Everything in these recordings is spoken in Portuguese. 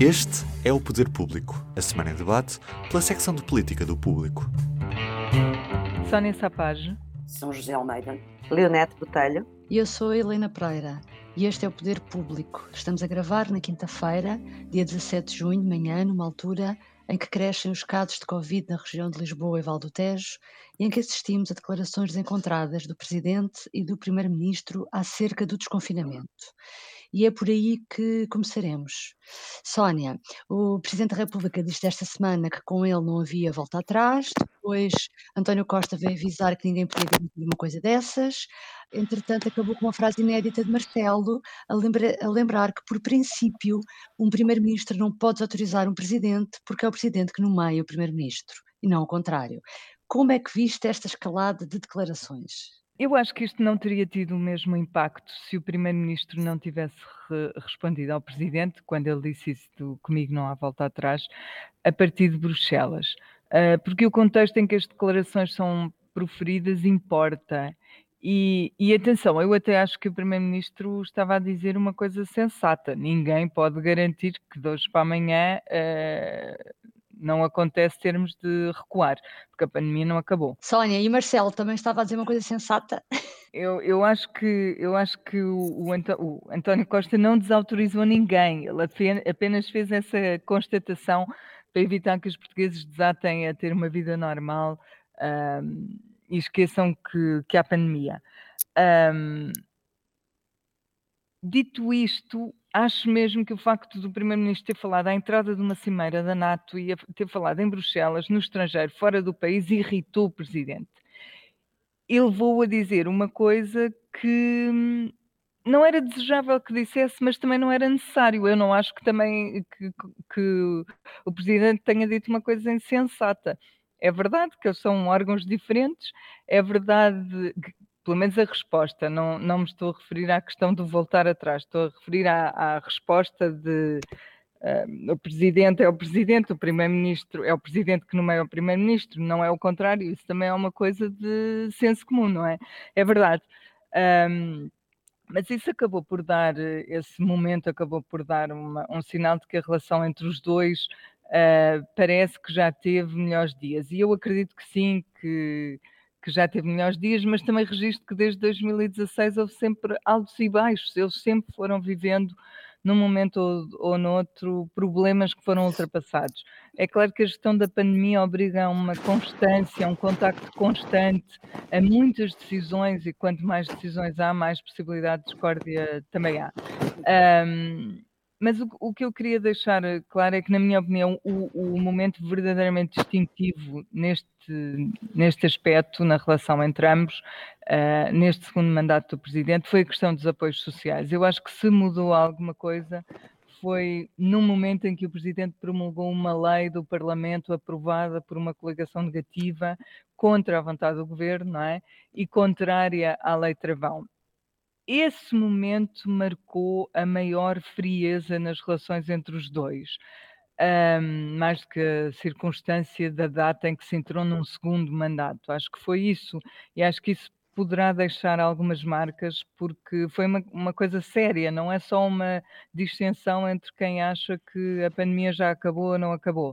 Este é o Poder Público, a semana em debate pela secção de política do Público. Sónia Sapage. São José Almeida. Leonete Botelho. E eu sou a Helena Pereira. E este é o Poder Público. Estamos a gravar na quinta-feira, dia 17 de junho, de manhã, numa altura em que crescem os casos de Covid na região de Lisboa e Val do Tejo e em que assistimos a declarações desencontradas do Presidente e do Primeiro-Ministro acerca do desconfinamento. E é por aí que começaremos. Sónia, o Presidente da República disse esta semana que com ele não havia volta atrás, depois António Costa veio avisar que ninguém podia garantir uma coisa dessas, entretanto acabou com uma frase inédita de Marcelo a, lembra a lembrar que, por princípio, um Primeiro-Ministro não pode autorizar um Presidente porque é o Presidente que nomeia o Primeiro-Ministro, e não o contrário. Como é que viste esta escalada de declarações? Eu acho que isto não teria tido o mesmo impacto se o Primeiro-Ministro não tivesse re respondido ao Presidente, quando ele disse isso do comigo não há volta atrás, a partir de Bruxelas. Uh, porque o contexto em que as declarações são proferidas importa. E, e, atenção, eu até acho que o Primeiro-Ministro estava a dizer uma coisa sensata. Ninguém pode garantir que de hoje para amanhã uh, não acontece termos de recuar, porque a pandemia não acabou. Sónia, e Marcelo também estava a dizer uma coisa sensata? Eu, eu acho que, eu acho que o, o, o António Costa não desautorizou ninguém, ele apenas fez essa constatação para evitar que os portugueses desatem a ter uma vida normal um, e esqueçam que, que há pandemia. Um, dito isto, acho mesmo que o facto do Primeiro-Ministro ter falado à entrada de uma cimeira da NATO e ter falado em Bruxelas, no estrangeiro, fora do país, irritou o Presidente. Ele vou a dizer uma coisa que hum, não era desejável que dissesse, mas também não era necessário. Eu não acho que também que, que o Presidente tenha dito uma coisa insensata. É verdade que são órgãos diferentes, é verdade pelo menos a resposta, não, não me estou a referir à questão de voltar atrás, estou a referir à, à resposta de uh, o presidente é o presidente, o primeiro-ministro é o presidente que nomeia o primeiro-ministro, não é o contrário, isso também é uma coisa de senso comum, não é? É verdade. Um, mas isso acabou por dar, esse momento acabou por dar uma, um sinal de que a relação entre os dois uh, parece que já teve melhores dias. E eu acredito que sim, que que já teve melhores dias, mas também registro que desde 2016 houve sempre altos e baixos, eles sempre foram vivendo num momento ou, ou noutro problemas que foram ultrapassados. É claro que a gestão da pandemia obriga a uma constância, a um contacto constante, a muitas decisões, e quanto mais decisões há, mais possibilidade de discórdia também há. Um, mas o, o, que eu queria deixar claro é que, na minha opinião, o, o momento verdadeiramente distintivo neste, neste aspecto, na relação entre ambos, uh, neste segundo mandato do Presidente, foi a questão dos apoios sociais. Eu acho que se mudou alguma coisa foi no momento em que o Presidente promulgou uma lei do Parlamento aprovada por uma coligação negativa contra a vontade do Governo, não é? E contrária à Lei Travão esse momento marcou a maior frieza nas relações entre os dois. Um, mais do que a circunstância da data em que se entrou num segundo mandato. Acho que foi isso, e acho que isso poderá deixar algumas marcas, porque foi uma, uma coisa séria, não é só uma distensão entre quem acha que a pandemia já acabou ou não acabou.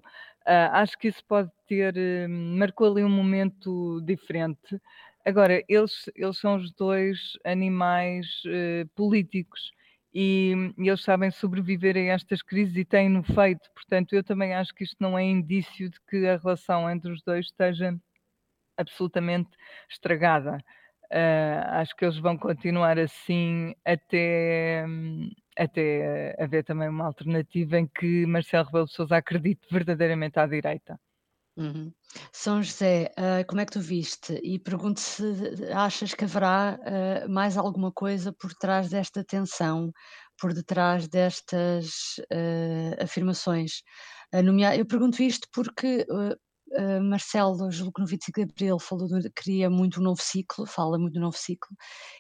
Uh, acho que isso pode ter, uh, marcou ali um momento diferente. Agora, eles, eles são os dois animais uh, políticos e, e, eles sabem sobreviver a estas crises e têm-no feito. Portanto, eu também acho que isto não é indício de que a relação entre os dois esteja absolutamente estragada. Uh, acho que eles vão continuar assim até, até haver também uma alternativa em que Marcelo Rebelo de Sousa acredite verdadeiramente à direita. Uhum. São José, uh, como é que tu viste? E pergunto se achas que haverá uh, mais alguma coisa por trás desta tensão, por detrás destas uh, afirmações. eu pergunto isto porque Marcelo, julgo que no 25 de Abril, falou queria muito um novo ciclo, fala muito do novo ciclo,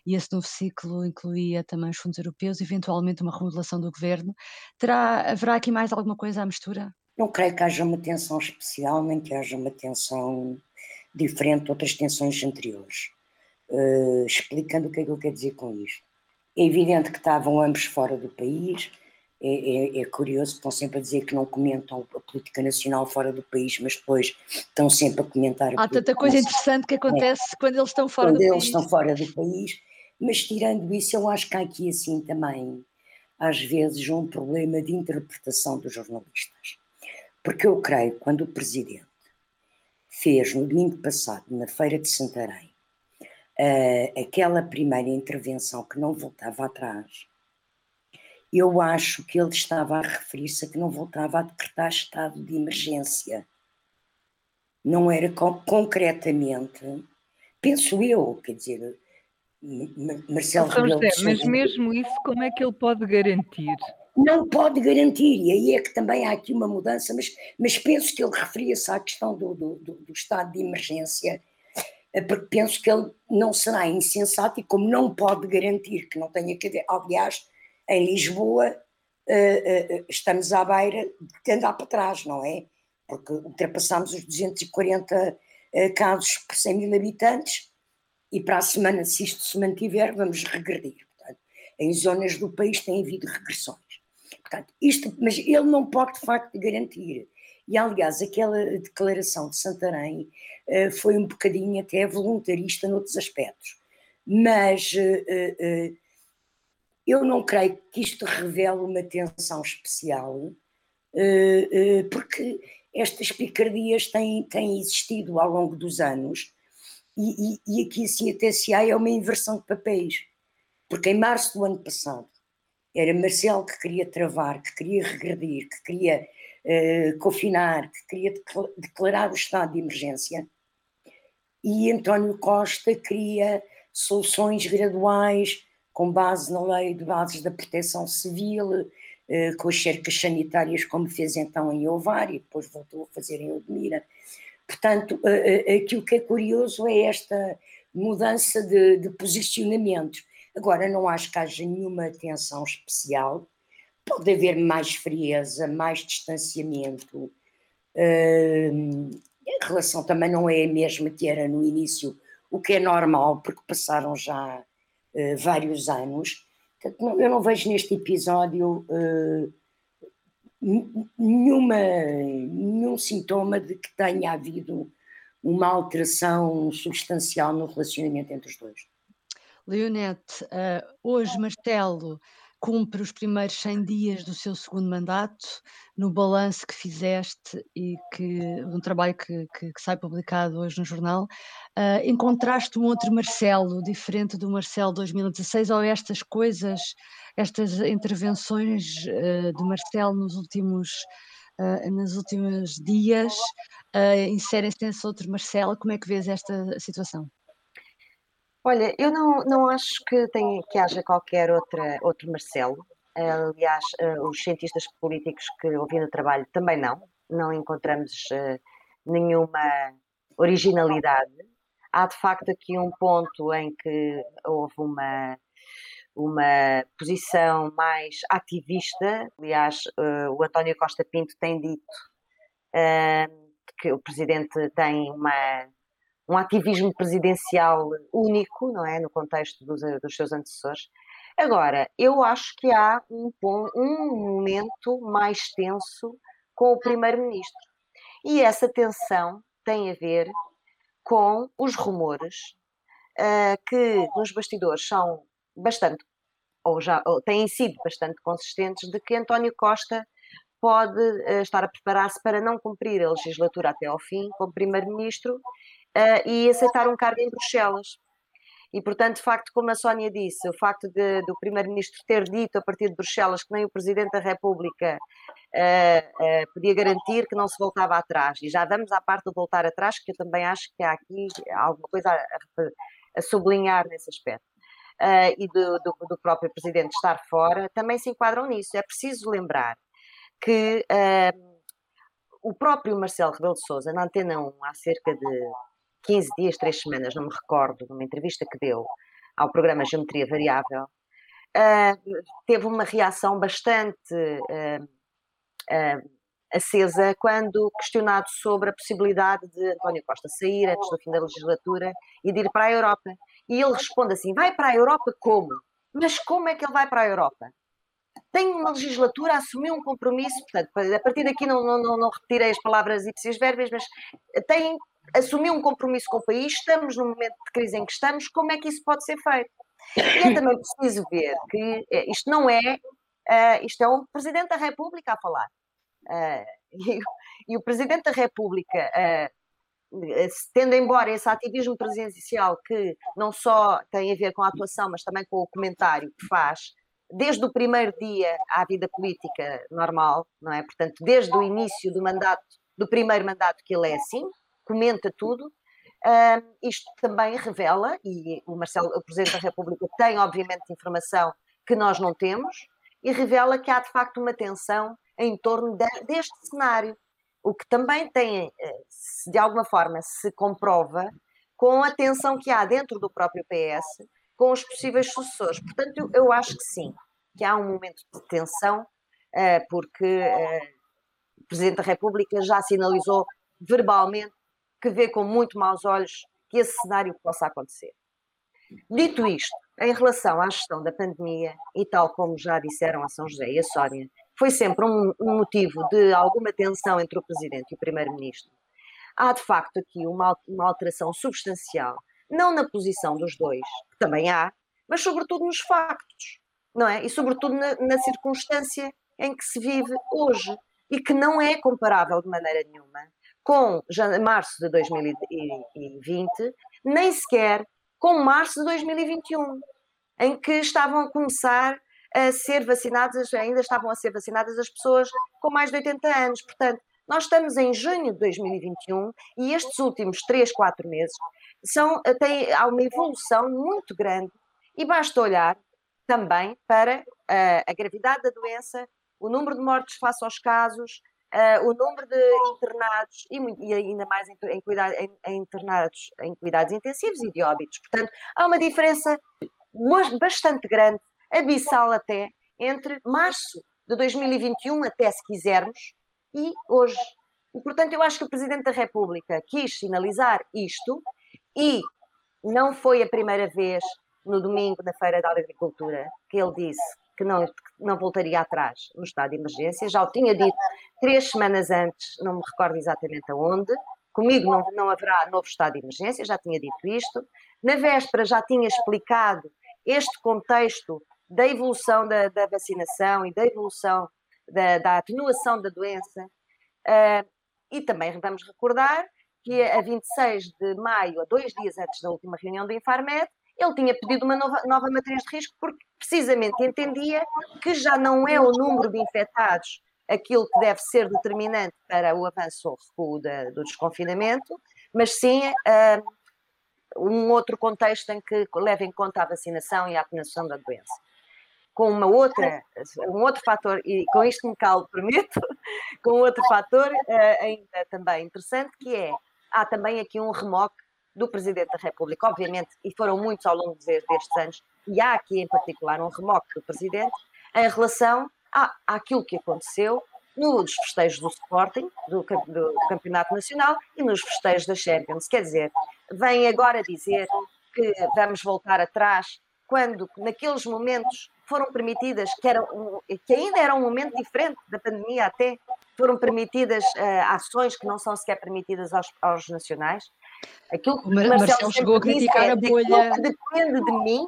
e esse novo ciclo incluía também os fundos europeus, eventualmente uma remodelação do governo. Terá, haverá aqui mais alguma coisa à mistura? Não creio que haja uma tensão especial, nem que haja uma tensão diferente de outras tensões anteriores. Uh, explicando o que é que eu quero dizer com isto. É evidente que estavam ambos fora do país, é, é, é, curioso, estão sempre a dizer que não comentam a política nacional fora do país, mas depois estão sempre a comentar a Há tanta coisa interessante que acontece é. quando eles estão fora quando do eles país. estão fora do país, mas tirando isso, eu acho que há aqui assim também, às vezes, um problema de interpretação dos jornalistas. Porque eu creio, quando o Presidente fez no domingo passado, na Feira de Santarém, uh, aquela primeira intervenção que não voltava atrás, eu acho que ele estava a referir-se a que não voltava a decretar estado de emergência. Não era concretamente, penso eu, quer dizer, Marcelo então, Rebelo José, Mas mesmo isso, como é que ele pode garantir? Não pode garantir, e aí é que também há aqui uma mudança, mas, mas penso que ele referia-se à questão do, do, do, do estado de emergência, eh, porque penso que ele não será insensato e como não pode garantir que não tenha que haver, aliás, em Lisboa uh, uh, estamos à beira de andar para trás, não é? Porque ultrapassamos os 240 uh, casos por 100 mil habitantes e para a semana, se isto se mantiver, vamos regredir. Portanto, em zonas do país tem havido regressões. Portanto, isto, mas ele não pode de facto garantir. E aliás, aquela declaração de Santarém foi um bocadinho até voluntarista noutros aspectos. Mas eu não creio que isto revele uma tensão especial, porque estas picardias têm, têm existido ao longo dos anos e, e, e aqui assim até se há é uma inversão de papéis, porque em março do ano passado era Marcelo que queria travar, que queria regredir, que queria uh, confinar, que queria declarar o estado de emergência e António Costa queria soluções graduais, com base na lei de bases da proteção civil, eh, com as cercas sanitárias, como fez então em Ovar e depois voltou a fazer em Odmira. Portanto, eh, aquilo que é curioso é esta mudança de, de posicionamento. Agora, não acho que haja nenhuma tensão especial, pode haver mais frieza, mais distanciamento. a relação também não é a mesma que era no início, o que é normal, porque passaram já uh, vários anos. Portanto, eu não vejo neste episódio uh, nenhuma, nenhum sintoma de que tenha havido uma alteração substancial no relacionamento entre os dois. Leonete, uh, hoje Marcelo cumpre os primeiros 100 dias do seu segundo mandato, no balanço que fizeste e que um trabalho que, que, que sai publicado hoje no jornal, uh, encontraste um outro Marcelo, diferente do Marcelo 2016, ou estas coisas, estas intervenções uh, do Marcelo nos últimos, uh, nos últimos dias, uh, inserem-se nesse outro Marcelo, como é que vês esta situação? Olha, eu não, não acho que, tenha, que haja qualquer outra, outro Marcelo. Aliás, uh, os cientistas políticos que ouvi no trabalho também não. Não encontramos uh, nenhuma originalidade. Há de facto aqui um ponto em que houve uma, uma posição mais ativista. Aliás, uh, o António Costa Pinto tem dito que o presidente tem uma um ativismo presidencial único, não é, no contexto dos, dos seus antecessores. Agora, eu acho que há um, um momento mais tenso com o primeiro-ministro. E essa tensão tem a ver com os rumores uh, que nos bastidores são bastante, ou já ou têm sido bastante consistentes, de que António Costa pode uh, estar a preparar-se para não cumprir a legislatura até ao fim como primeiro-ministro uh, e aceitar um cargo em Bruxelas. E, portanto, de facto, como a Sónia disse, o facto de, do Primeiro-Ministro ter dito a partir de Bruxelas que nem o Presidente da República uh, uh, podia garantir que não se voltava atrás. E já vamos à parte de voltar atrás, que eu também acho que há aqui alguma coisa a, a, sublinhar nesse aspecto. Uh, e do, do, do, próprio Presidente estar fora, também se enquadram nisso. É preciso lembrar que o próprio Marcelo Rebelo de Sousa, na Antena 1, há cerca de 15 dias, 3 semanas, não me recordo, numa entrevista que deu ao programa Geometria Variável, uh, teve uma reação bastante uh, uh, acesa quando questionado sobre a possibilidade de António Costa sair antes do fim da legislatura e de ir para a Europa. E ele responde assim: vai para a Europa como? Mas como é que ele vai para a Europa? tem uma legislatura, assumiu um compromisso, portanto, a partir daqui não, não, não repetirei as palavras ipsis verbis, mas tem, assumiu um compromisso com o país, estamos no momento de crise em que estamos, como é que isso pode ser feito? E é também preciso ver que eh, isto não é, uh, isto é um Presidente da República a falar. Uh, e, e, o Presidente da República, uh, tendo embora esse ativismo presidencial que não só tem a ver com a atuação, mas também com o comentário que faz, desde o primeiro dia à vida política normal, não é? Portanto, desde o início do mandato, do primeiro mandato que ele é assim, comenta tudo. Uh, isto também revela, e o Marcelo, o Presidente da República, tem obviamente informação que nós não temos, e revela que há de facto uma tensão em torno de, deste cenário, o que também tem, eh, de alguma forma, se comprova com a tensão que há dentro do próprio PS com os possíveis sucessores. Portanto, eu, eu acho que sim, que há um momento de tensão, uh, porque uh, o Presidente da República já sinalizou verbalmente que vê com muito maus olhos que esse cenário possa acontecer. Dito isto, em relação à gestão da pandemia, e tal como já disseram a São José e a Sónia, foi sempre um, um motivo de alguma tensão entre o Presidente e o Primeiro-Ministro. Há de facto aqui uma, uma alteração substancial não na posição dos dois, que também há, mas sobretudo nos factos, não é? E sobretudo na, na circunstância em que se vive hoje e que não é comparável de maneira nenhuma com março de 2020, nem sequer com março de 2021, em que estavam a começar a ser vacinadas, ainda estavam a ser vacinadas as pessoas com mais de 80 anos. Portanto, nós estamos em junho de 2021 e estes últimos 3, 4 meses são, tem, há uma evolução muito grande e basta olhar também para uh, a gravidade da doença, o número de mortes face aos casos, uh, o número de internados e, e ainda mais em, em, cuidado, em, em, internados em cuidados intensivos e de óbitos. Portanto, há uma diferença bastante grande, abissal até, entre março de 2021 até, se quisermos, e hoje. E, portanto, eu acho que o Presidente da República quis sinalizar isto e não foi a primeira vez no domingo na Feira da Agricultura que ele disse que não, que não voltaria atrás no estado de emergência. Já o tinha dito três semanas antes, não me recordo exatamente aonde. Comigo não, não haverá novo estado de emergência, já tinha dito isto. Na véspera já tinha explicado este contexto da evolução da, da vacinação e da evolução da, da atenuação da doença. Uh, e também vamos recordar que a 26 de maio, a dois dias antes da última reunião do Infarmed, ele tinha pedido uma nova, nova matriz de risco porque precisamente entendia que já não é o número de infectados aquilo que deve ser determinante para o avanço ou recuo da, do desconfinamento, mas sim uh, um outro contexto em que leva em conta a vacinação e a atenuação da doença. Com uma outra, um outro fator, e com isto me calo, prometo, com outro fator uh, ainda também interessante, que é há também aqui um remoque do Presidente da República, obviamente, e foram muitos ao longo destes anos, e há aqui em particular um remoque do Presidente em relação à, àquilo que aconteceu nos festejos do Sporting, do, do, Campeonato Nacional e nos festejos da Champions. Quer dizer, vem agora dizer que vamos voltar atrás, quando naqueles momentos foram permitidas, que, era um, que ainda era um momento diferente da pandemia até, foram permitidas uh, ações que não são sequer permitidas aos, aos nacionais. Aquilo que o Marcelo, Marcelo chegou a criticar é, a bolha. Que depende de mim,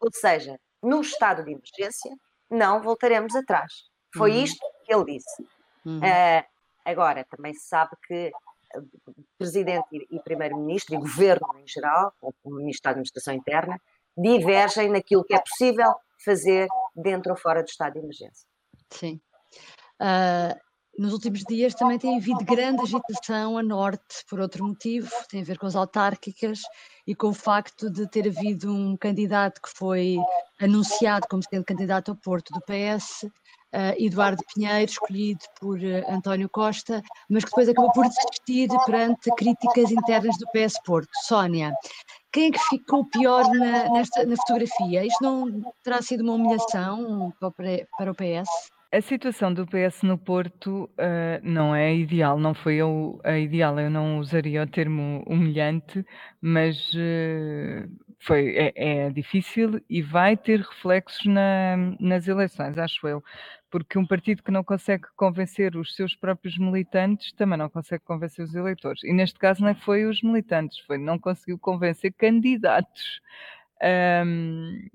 ou seja, no estado de emergência, não voltaremos atrás. Foi uhum. isto que ele disse. Uhum. Uh, agora, também se sabe que Presidente e Primeiro-Ministro, e Governo em geral, ou o Ministro da Administração Interna, divergem naquilo que é possível fazer dentro ou fora do estado de emergência. Sim. Uh, nos últimos dias também tem havido grande agitação a norte, por outro motivo, tem a ver com as autárquicas e com o facto de ter havido um candidato que foi anunciado como sendo candidato ao Porto do PS, uh, ah, Eduardo Pinheiro, escolhido por uh, António Costa, mas que depois acabou por desistir perante críticas internas do PS Porto. Sónia, quem é que ficou pior na, nesta, na fotografia? Isto não terá sido uma humilhação para o PS? A situação do PS no Porto uh, não é ideal, não foi a, a, ideal, eu não usaria o termo humilhante, mas uh, foi, é, é, difícil e vai ter reflexos na, nas eleições, acho eu. Porque um partido que não consegue convencer os seus próprios militantes também não consegue convencer os eleitores. E neste caso não foi os militantes, foi não conseguiu convencer candidatos. Um,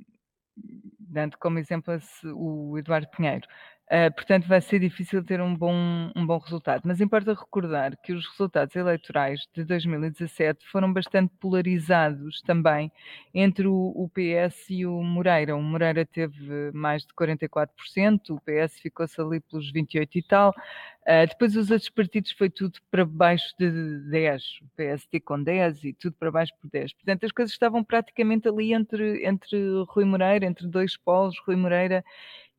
dando como exemplo o Eduardo Pinheiro. Uh, portanto, vai ser difícil ter um bom, um bom resultado. Mas importa recordar que os resultados eleitorais de 2017 foram bastante polarizados também entre o, o PS e o Moreira. O Moreira teve mais de 44%, o PS ficou-se ali pelos 28% e tal. Uh, depois os outros partidos foi tudo para baixo de 10, o PST com 10 e tudo para baixo por 10. Portanto, as coisas estavam praticamente ali entre, entre Rui Moreira, entre dois polos, Rui Moreira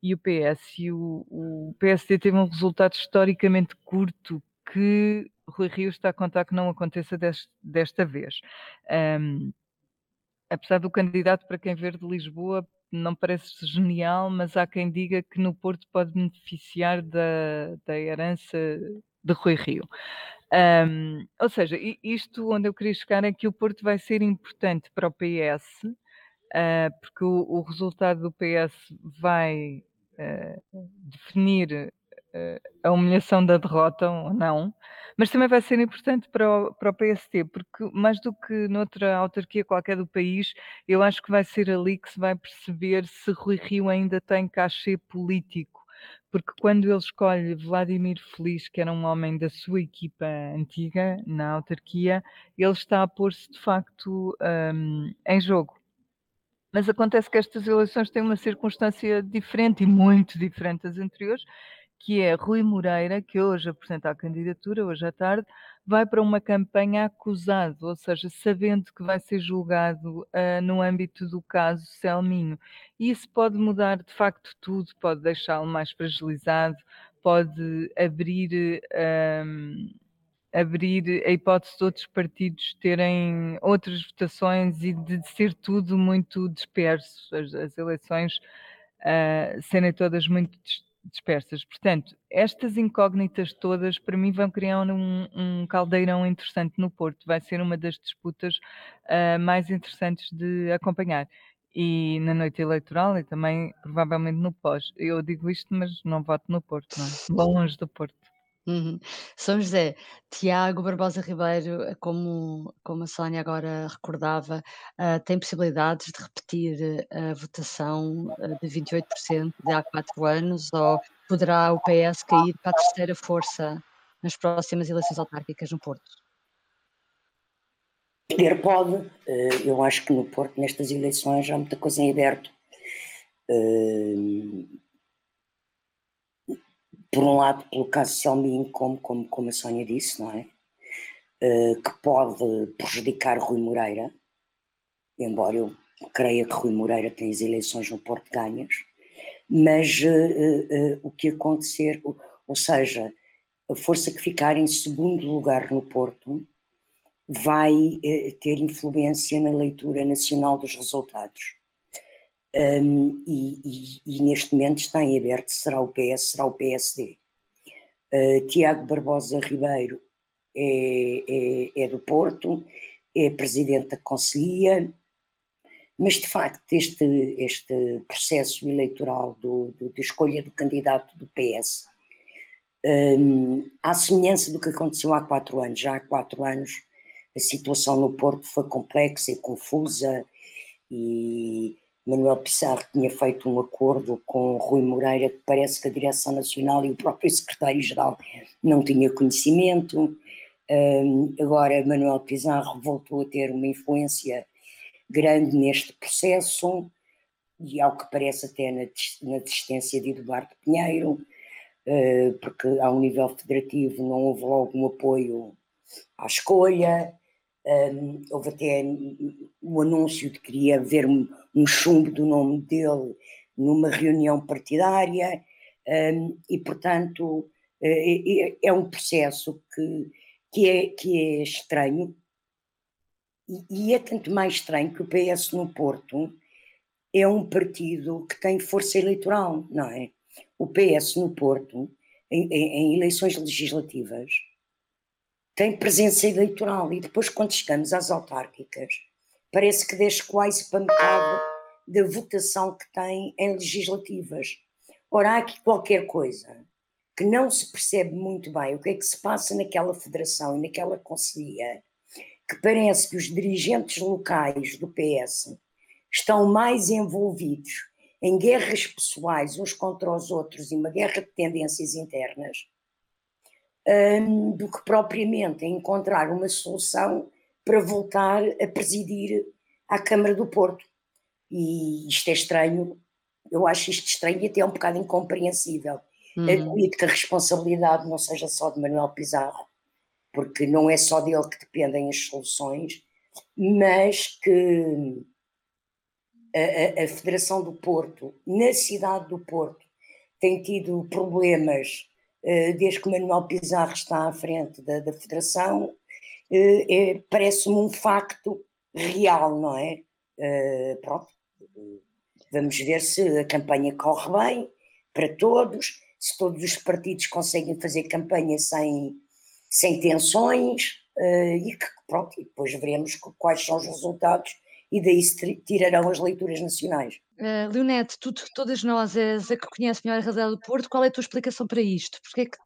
e o PS. E o, o PSD teve um resultado historicamente curto que Rui Rio está a contar que não aconteça desta vez. Um, apesar do candidato para quem ver de Lisboa não parece genial, mas há quem diga que no Porto pode beneficiar da, da herança de Rui Rio. Um, ou seja, isto onde eu queria chegar é que o Porto vai ser importante para o PS, uh, porque o, o, resultado do PS vai uh, definir uh, a humilhação da derrota ou não, mas também vai ser importante para o, para o PST, porque mais do que noutra autarquia qualquer do país, eu acho que vai ser ali que se vai perceber se Rui Rio ainda tem cachê político porque quando ele escolhe Vladimir Feliz, que era um homem da sua equipa antiga na autarquia, ele está a pôr-se de facto um, em jogo. Mas acontece que estas eleições têm uma circunstância diferente e muito diferente das anteriores, que é Rui Moreira, que hoje apresenta a candidatura, hoje à tarde, vai para uma campanha acusado, ou seja, sabendo que vai ser julgado uh, no âmbito do caso Selminho. E isso pode mudar de facto tudo, pode deixá-lo mais fragilizado, pode abrir. Um, abrir a hipótese de outros partidos terem outras votações e de ser tudo muito disperso, as, as eleições uh, serem todas muito dispersas. Portanto, estas incógnitas todas, para mim, vão criar um, um caldeirão interessante no Porto. Vai ser uma das disputas uh, mais interessantes de acompanhar. E na noite eleitoral e também, provavelmente, no pós. Eu digo isto, mas não voto no Porto, não é? Longe do Porto. Uhum. São José, Tiago Barbosa Ribeiro, como, como a Sónia agora recordava, uh, tem possibilidades de repetir a votação de 28% de há quatro anos ou poderá o PS cair para a terceira força nas próximas eleições autárquicas no Porto? Poder pode, eu acho que no Porto, nestas eleições, há muita coisa em aberto por um lado, pelo caso Selmin, como, como, como a Sónia disse, não é? Uh, que pode prejudicar Rui Moreira, embora eu creia que Rui Moreira tem as eleições no Porto ganhas, mas uh, uh, o que acontecer, ou, ou seja, a força que ficar em segundo lugar no Porto vai ter influência na leitura nacional dos resultados um, e, e, e, neste momento está em aberto será o PS, será o PSD. Uh, Tiago Barbosa Ribeiro é, é, é, do Porto, é presidente da Conselhia, mas de facto este, este processo eleitoral do, do, de escolha do candidato do PS, um, à semelhança do que aconteceu há quatro anos, já há quatro anos a situação no Porto foi complexa e confusa e Manuel Pissarro tinha feito um acordo com Rui Moreira, que parece que a Direção Nacional e o próprio Secretário-Geral não tinha conhecimento. Um, agora, Manuel Pizarro voltou a ter uma influência grande neste processo, e ao que parece até na, na desistência de Eduardo Pinheiro, uh, porque ao nível federativo não houve logo um apoio à escolha. Um, houve até o anúncio de que queria haver um, um chumbo do nome dele numa reunião partidária, um, e portanto é, é, um processo que, que, é, que é estranho, e, e é tanto mais estranho que o PS no Porto é um partido que tem força eleitoral, não é? O PS no Porto, em, em eleições legislativas, tem presença eleitoral e depois quando chegamos às autárquicas parece que desce quase para metade da votação que tem em legislativas. Ora, há aqui qualquer coisa que não se percebe muito bem o que é que se passa naquela federação e naquela conselhia, que parece que os dirigentes locais do PS estão mais envolvidos em guerras pessoais uns contra os outros e uma guerra de tendências internas, um, do que propriamente encontrar uma solução para voltar a presidir à Câmara do Porto. E isto é estranho, eu acho isto estranho e até um bocado incompreensível. Uhum. Admito que a responsabilidade não seja só de Manuel Pizarro, porque não é só dele que dependem as soluções, mas que a, a, Federação do Porto, na cidade do Porto, tem tido problemas desde que Manuel Pizarro está à frente da, da Federação, é, é, parece-me um facto real, não é? pronto, vamos ver se a campanha corre bem para todos, se todos os partidos conseguem fazer campanha sem, sem tensões e que, pronto, e depois veremos quais são os resultados e daí se tirarão as leituras nacionais. Uh, Leonete, tu, todas nós és a que conhece melhor a realidade do Porto, qual é a tua explicação para isto? Porque é que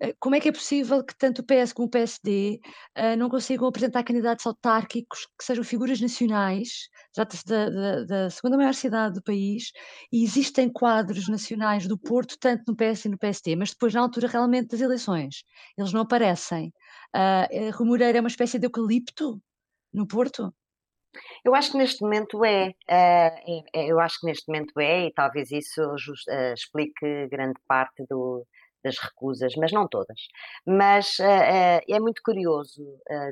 eh, como é que é possível que tanto o PS como o PSD uh, eh, não consigam apresentar candidatos autárquicos que sejam figuras nacionais, trata-se da, da, da, segunda maior cidade do país, e existem quadros nacionais do Porto, tanto no PS e no PSD, mas depois, na altura realmente das eleições, eles não aparecem. Uh, é uma espécie de eucalipto no Porto? Eu acho que neste momento é, uh, eu acho que neste momento é, e talvez isso just, uh, explique grande parte do, das recusas, mas não todas. Mas uh, é muito curioso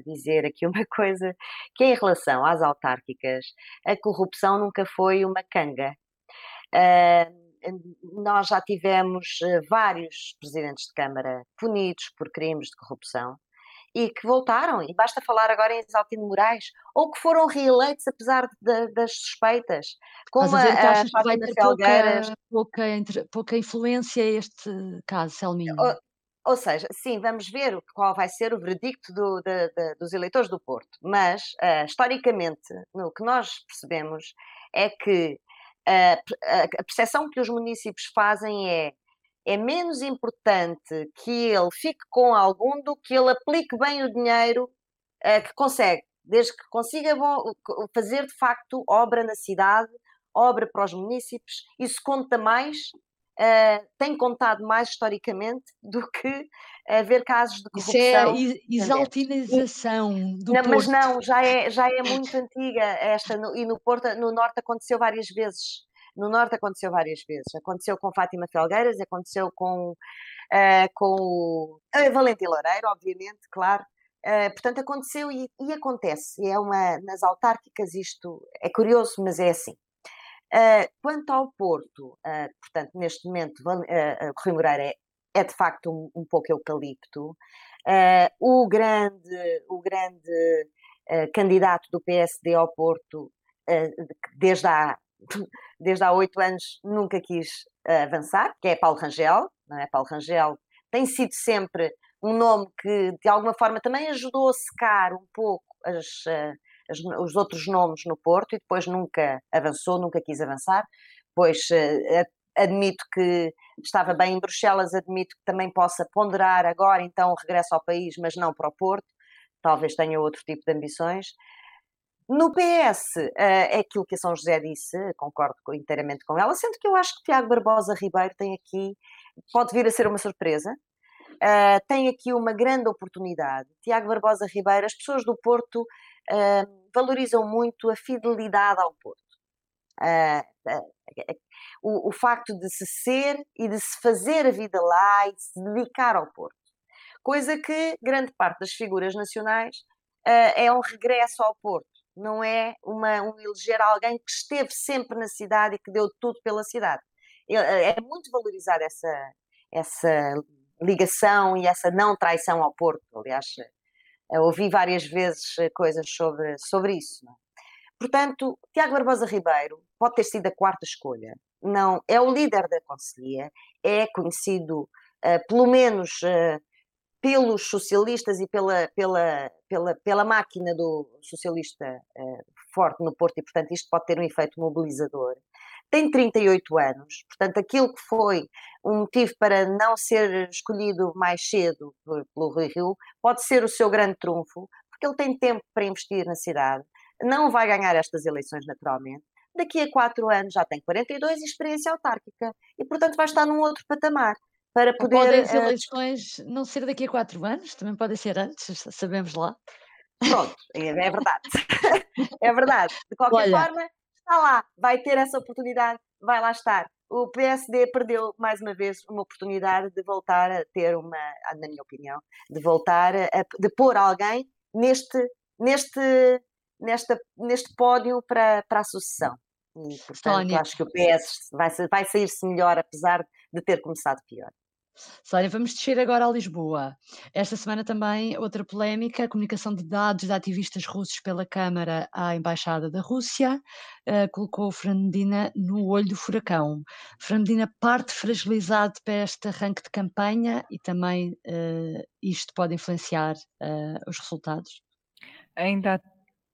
dizer aqui uma coisa, que é em relação às autárquicas, a corrupção nunca foi uma canga. nós já tivemos vários presidentes de Câmara punidos por crimes de corrupção, e que voltaram, e basta falar agora em Exaltino Moraes, ou que foram reeleitos apesar de, das suspeitas, como a, a, a que vai ter pouca, pouca, pouca, influência este caso, Selminho? Ou, ou, seja, sim, vamos ver qual vai ser o veredicto do, de, de, dos eleitores do Porto, mas uh, historicamente, o que nós percebemos é que uh, a percepção que os municípios fazem é é menos importante que ele fique com algum do que ele aplique bem o dinheiro uh, que consegue, desde que consiga bom, fazer de facto obra na cidade, obra para os municípios, isso conta mais, uh, tem contado mais historicamente do que haver casos de corrupção. Isso é exaltinização do não, Porto. Mas não, já é, já é muito antiga esta, e no Porto, no Norte aconteceu várias vezes. No Norte aconteceu várias vezes. Aconteceu com Fátima Felgueiras, aconteceu com, uh, com a Valentim Loureiro, obviamente, claro. Uh, portanto, aconteceu e, e, acontece. É uma, nas autárquicas isto é curioso, mas é assim. Uh, quanto ao Porto, portanto, neste momento, uh, Rui Moreira é, é, de facto um, um pouco eucalipto. o grande, o grande candidato do PSD ao Porto, desde há desde há oito anos nunca quis uh, avançar, que é Paulo Rangel, não é? Paulo Rangel tem sido sempre um nome que de alguma forma também ajudou a secar um pouco as, uh, as, os outros nomes no Porto e depois nunca avançou, nunca quis avançar, pois uh, admito que estava bem em Bruxelas, admito que também possa ponderar agora então o regresso ao país, mas não para o Porto, talvez tenha outro tipo de ambições. No PS, uh, eh, é aquilo que a São José disse, concordo inteiramente com ela, sendo que eu acho que Tiago Barbosa Ribeiro tem aqui, pode vir a ser uma surpresa, uh, tem aqui uma grande oportunidade. Tiago Barbosa Ribeiro, as pessoas do Porto uh, valorizam muito a fidelidade ao Porto. O, o, facto de se ser e de se fazer a vida lá e de se dedicar ao Porto. Coisa que grande parte das figuras nacionais é um regresso ao Porto não é uma, um eleger alguém que esteve sempre na cidade e que deu tudo pela cidade. Eh, é muito valorizar essa, essa ligação e essa não traição ao Porto. Aliás, eh, ouvi várias vezes eh, coisas sobre, sobre isso. É? Portanto, Tiago Barbosa Ribeiro pode ter sido a quarta escolha. Não, é o líder da Conselhia, é conhecido uh, pelo menos uh, pelos socialistas e pela, pela, pela, pela máquina do socialista uh, forte no Porto, e portanto isto pode ter um efeito mobilizador. Tem 38 anos, portanto, aquilo que foi um motivo para não ser escolhido mais cedo pelo Rui Rio pode ser o seu grande trunfo, porque ele tem tempo para investir na cidade, não vai ganhar estas eleições naturalmente. Daqui a quatro anos já tem 42 e experiência autárquica e, portanto, vai estar num outro patamar para poder. Podem as eh, eleições não ser daqui a quatro anos, também podem ser antes, sabemos lá. Pronto, é, é verdade. é verdade. De qualquer Olha, forma, está lá, vai ter essa oportunidade, vai lá estar. O PSD perdeu mais uma vez uma oportunidade de voltar a ter uma, na minha opinião, de voltar a de pôr alguém neste, neste, nesta, neste pódio para, para a sucessão. E, portanto, acho que o PS vai, vai sair-se melhor, apesar de ter começado pior. Sónia, vamos descer agora a Lisboa. Esta semana também outra polémica, a comunicação de dados de ativistas russos pela Câmara à Embaixada da Rússia, uh, colocou Fernandina no olho do furacão. Fernandina parte fragilizado para este arranque de campanha e também uh, isto pode influenciar uh, os resultados? Ainda há,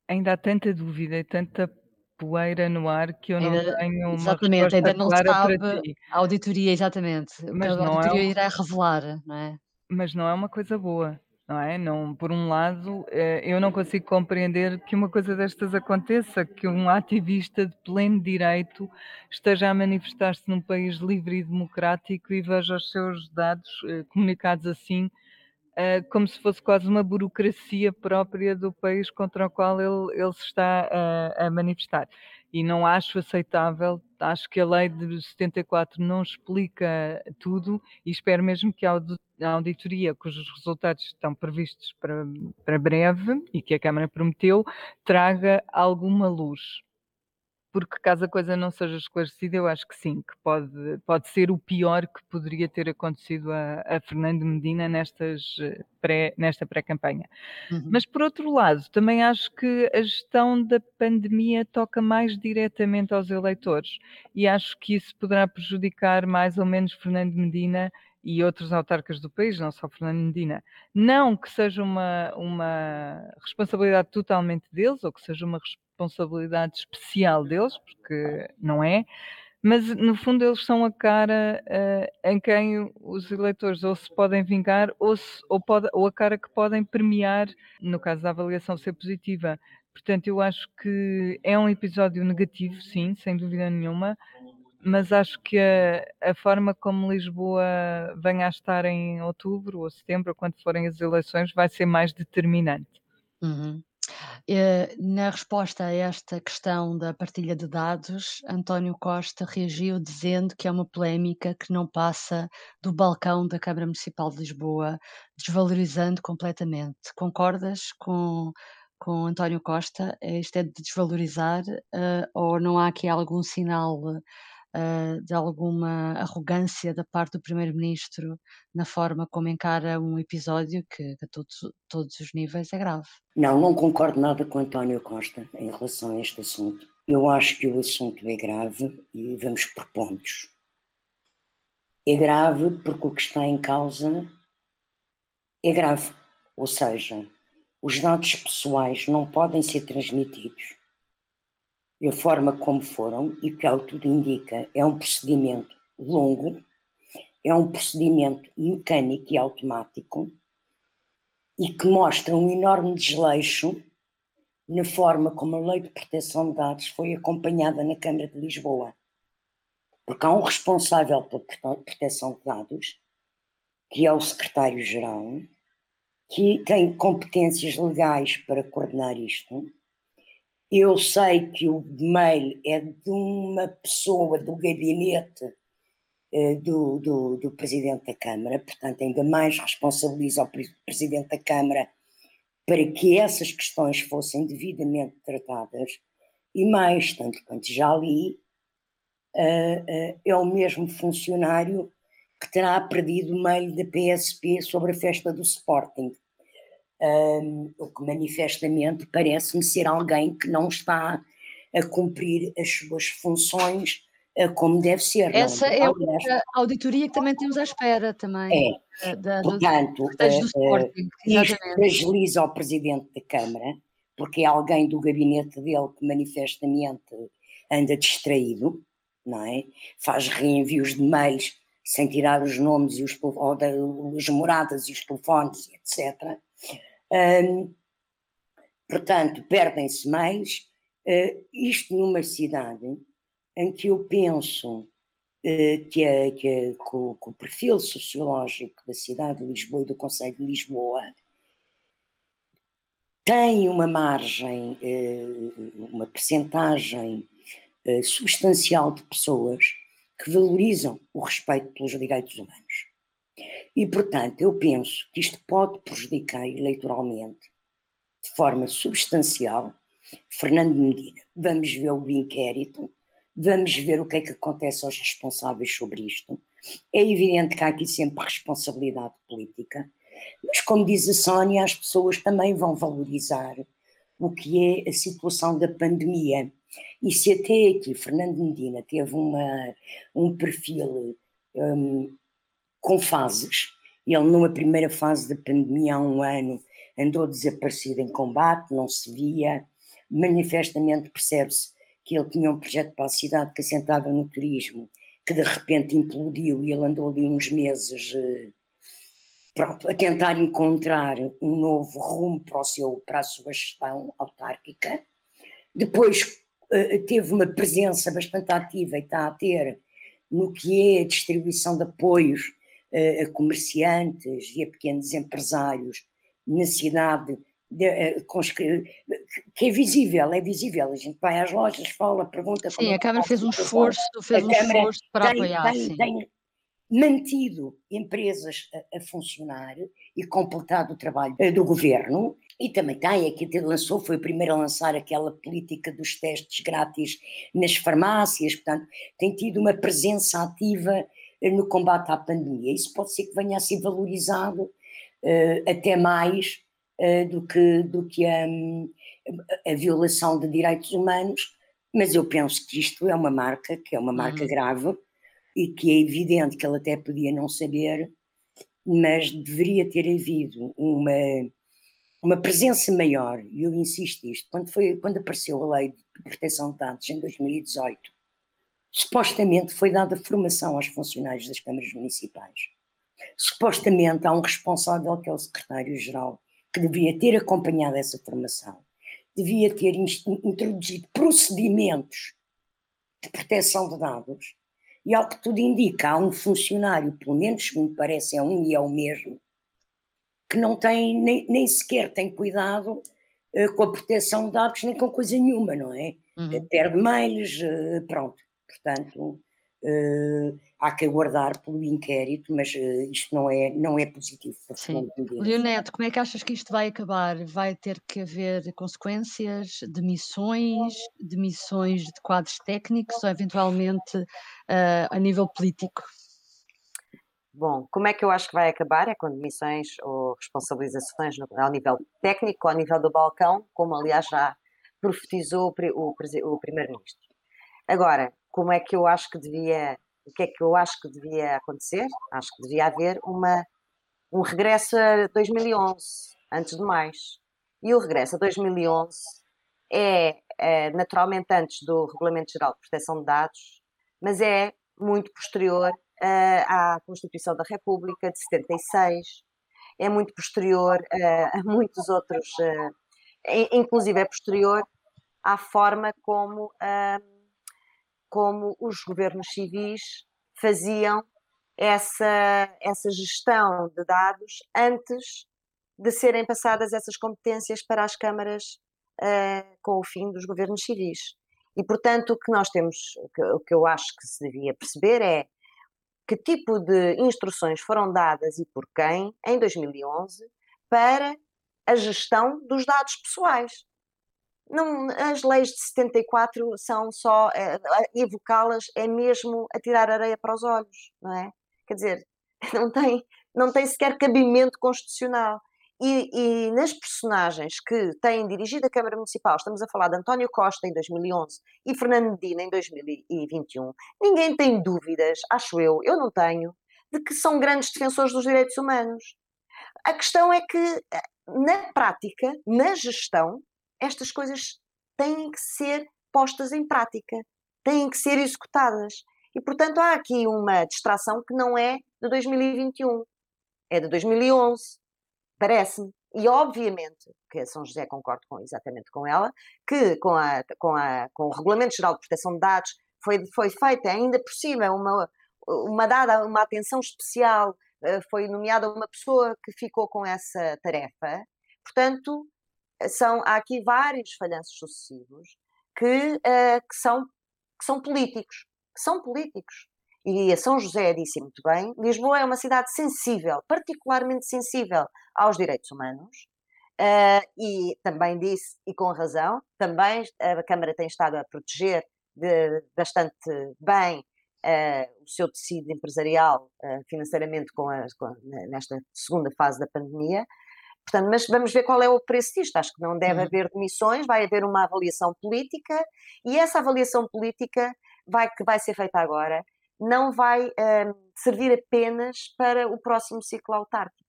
ainda há tanta dúvida e tanta poeira no ar que eu não ainda, tenho uma exatamente, ainda não sabe a auditoria, exatamente. Mas a auditoria é um, irá revelar, não é? Mas não é uma coisa boa, não é? Não, por um lado, eh, eu não consigo compreender que uma coisa destas aconteça, que um ativista de pleno direito esteja a manifestar-se num país livre e democrático e veja os seus dados eh, comunicados assim como se fosse quase uma burocracia própria do país contra o qual ele, ele se está a, a manifestar. E não acho aceitável, acho que a lei de 74 não explica tudo e espero mesmo que a auditoria, cujos resultados estão previstos para, para breve e que a Câmara prometeu, traga alguma luz porque caso a coisa não seja esclarecida, eu acho que sim, que pode, pode ser o pior que poderia ter acontecido a, a Fernando Medina nestas eh, pré, nesta pré-campanha. Uhum. Mas por outro lado, também acho que a gestão da pandemia toca mais diretamente aos eleitores e acho que isso poderá prejudicar mais ou menos Fernando Medina e outros autarcas do país, não só Fernando Medina. Não que seja uma, uma responsabilidade totalmente deles, ou que seja uma responsabilidade especial deles, porque não é, mas no fundo eles são a cara uh, em quem os eleitores ou se podem vingar ou, se, ou, pode, ou a cara que podem premiar, no caso da avaliação ser positiva. Portanto, eu acho que é um episódio negativo, sim, sem dúvida nenhuma, mas acho que a, a, forma como Lisboa venha a estar em outubro ou setembro, quando forem as eleições, vai ser mais determinante. Uhum. Eh, na resposta a esta questão da partilha de dados, António Costa reagiu dizendo que é uma polémica que não passa do balcão da Câmara Municipal de Lisboa, desvalorizando completamente. Concordas com, com António Costa? Isto é de desvalorizar uh, ou não há aqui algum sinal uh, de alguma arrogância da parte do Primeiro-Ministro na forma como encara um episódio que, a todos, todos os níveis é grave. Não, não concordo nada com António Costa em relação a este assunto. Eu acho que o assunto é grave e vamos por pontos. É grave porque o que está em causa é grave, ou seja, os dados pessoais não podem ser transmitidos a forma como foram, e que ao tudo indica é um procedimento longo, é um procedimento mecânico e automático, e que mostra um enorme desleixo na forma como a Lei de Proteção de Dados foi acompanhada na Câmara de Lisboa. Porque há um responsável pela proteção de dados, que é o secretário-geral, que tem competências legais para coordenar isto, eu sei que o mail é de uma pessoa do gabinete eh, do, do, do, Presidente da Câmara, portanto, ainda mais responsabiliza o Presidente da Câmara para que essas questões fossem devidamente tratadas, e mais, tanto quanto já li, uh, uh, é o mesmo funcionário que terá perdido o mail da PSP sobre a festa do Sporting um, o que manifestamente parece-me ser alguém que não está a cumprir as suas funções como deve ser. É? Essa é a auditoria que também temos à espera também. É, da, portanto, do, do Sporting, isto fragiliza o Presidente da Câmara, porque é alguém do gabinete dele que manifestamente anda distraído, não é? Faz reenvios de mails sem tirar os nomes e os, ou da, as moradas e os telefones, etc. Portanto, perdem-se mails. Uh, isto numa cidade em que eu penso uh, que, é, que, é, que, o, que, o, perfil sociológico da cidade de Lisboa e do Conselho de Lisboa tem uma margem, uh, uma percentagem substancial de pessoas que valorizam o respeito pelos direitos humanos. E, portanto, eu penso que isto pode prejudicar eleitoralmente, de forma substancial, Fernando Medina. Vamos ver o inquérito, Vamos ver o que é que acontece aos responsáveis sobre isto. É evidente que há aqui sempre responsabilidade política, mas como diz a Sónia, as pessoas também vão valorizar o que é a situação da pandemia. E se até aqui Fernando Medina teve uma, um perfil um, com fases, ele numa primeira fase da pandemia há um ano andou desaparecido em combate, não se via, manifestamente percebe-se que ele tinha um projeto para a cidade que assentava no turismo, que de repente implodiu e ele andou ali uns meses eh, pronto, a tentar encontrar um novo rumo para, o seu, para a sua gestão autárquica. Depois eh, teve uma presença bastante ativa e está a ter no que é a distribuição de apoios a comerciantes e a pequenos empresários na cidade de, eh, que é visível, é visível. A gente vai às lojas, fala, pergunta. Sim, a Câmara fez um esforço, fez um esforço para tem, apoiar. Tem, tem, mantido empresas a, a, funcionar e completado o trabalho uh, do governo. E também tem, aqui lançou, foi o primeiro a lançar aquela política dos testes grátis nas farmácias, portanto, tem tido uma presença ativa no combate à pandemia. Isso pode ser que venha a ser valorizado uh, até mais uh, do que, do que a, a, violação de direitos humanos, mas eu penso que isto é uma marca, que é uma marca uhum. grave e que é evidente que ele até podia não saber, mas deveria ter havido uma, uma presença maior, e eu insisto isto, quando, foi, quando apareceu a lei de proteção de dados em 2018, supostamente foi dada formação aos funcionários das câmaras municipais. Supostamente há um responsável que é o secretário-geral que devia ter acompanhado essa formação, devia ter introduzido procedimentos de proteção de dados, e ao que tudo indica, há um funcionário, pelo menos me parece é um e é o mesmo, que não tem, nem, nem sequer tem cuidado uh, com a proteção de dados, nem com coisa nenhuma, não é? Uhum. Perde mails, uh, pronto. Portanto, uh, há que aguardar pelo inquérito, mas uh, isto não é, não é positivo. Sim. Leonete, como é que achas que isto vai acabar? Vai ter que haver consequências, demissões, demissões de quadros técnicos ou eventualmente uh, a nível político? Bom, como é que eu acho que vai acabar? É com demissões ou responsabilizações no, ao nível técnico, ao nível do balcão, como aliás já profetizou o, o, o Primeiro-Ministro. Agora, como é que eu acho que devia o que é que eu acho que devia acontecer? Acho que devia haver uma, um regresso a 2011, antes de mais. E o regresso a 2011 é, é naturalmente antes do Regulamento Geral de Proteção de Dados, mas é muito posterior uh, à Constituição da República de 76, é muito posterior uh, a muitos outros, uh, inclusive é posterior à forma como como os governos civis faziam essa, essa gestão de dados antes de serem passadas essas competências para as câmaras uh, com o fim dos governos civis. E, portanto, o que nós temos, o que eu acho que se devia perceber é que tipo de instruções foram dadas e por quem em 2011 para a gestão dos dados pessoais não, as leis de 74 são só, é, evocá-las é mesmo a tirar areia para os olhos, não é? Quer dizer, não tem, não tem sequer cabimento constitucional. e, e, nas personagens que têm dirigido a Câmara Municipal, estamos a falar de António Costa em 2011 e Fernando Medina em 2021, ninguém tem dúvidas, acho eu, eu não tenho, de que são grandes defensores dos direitos humanos. A questão é que, eh, na prática, na gestão, estas coisas têm que ser postas em prática, têm que ser executadas. E, portanto, há aqui uma distração que não é de 2021, é de 2011, parece-me. E, obviamente, que a São José concordo com, exatamente com ela, que com, a, com, a, com o Regulamento Geral de Proteção de Dados foi, foi feita ainda por cima uma, uma dada uma atenção especial, eh, foi nomeada uma pessoa que ficou com essa tarefa. Portanto, são, há aqui vários falhanços sucessivos que, uh, que, são, que são políticos, que são políticos. E a São José disse muito bem, Lisboa é uma cidade sensível, particularmente sensível aos direitos humanos, uh, e também disse, e com razão, também a Câmara tem estado a proteger de, bastante bem uh, o seu tecido empresarial financeiramente com a, com, nesta segunda fase da pandemia, Portanto, mas vamos ver qual é o preço disto. Acho que não deve uhum. haver demissões, vai haver uma avaliação política e essa avaliação política vai, que vai ser feita agora não vai um, servir apenas para o próximo ciclo autárquico.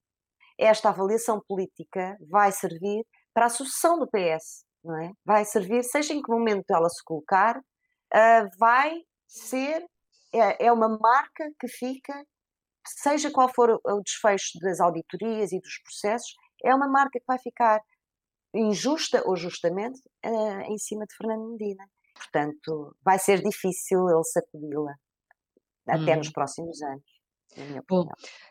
Esta avaliação política vai servir para a sucessão do PS, não é? Vai servir, seja em que momento ela se colocar, uh, vai ser, é, é uma marca que fica, seja qual for o desfecho das auditorias e dos processos, é uma marca que vai ficar injusta ou justamente uh, em cima de Fernando Medina. Portanto, vai ser difícil ele sacudi-la até hum. nos próximos anos. Bom,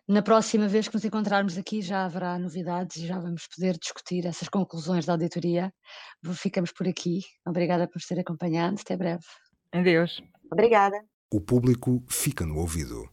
na próxima vez que nos encontrarmos aqui já haverá novidades e já vamos poder discutir essas conclusões da auditoria. Ficamos por aqui. Obrigada por nos ter acompanhado. Até breve. Adeus. Obrigada. O público fica no ouvido.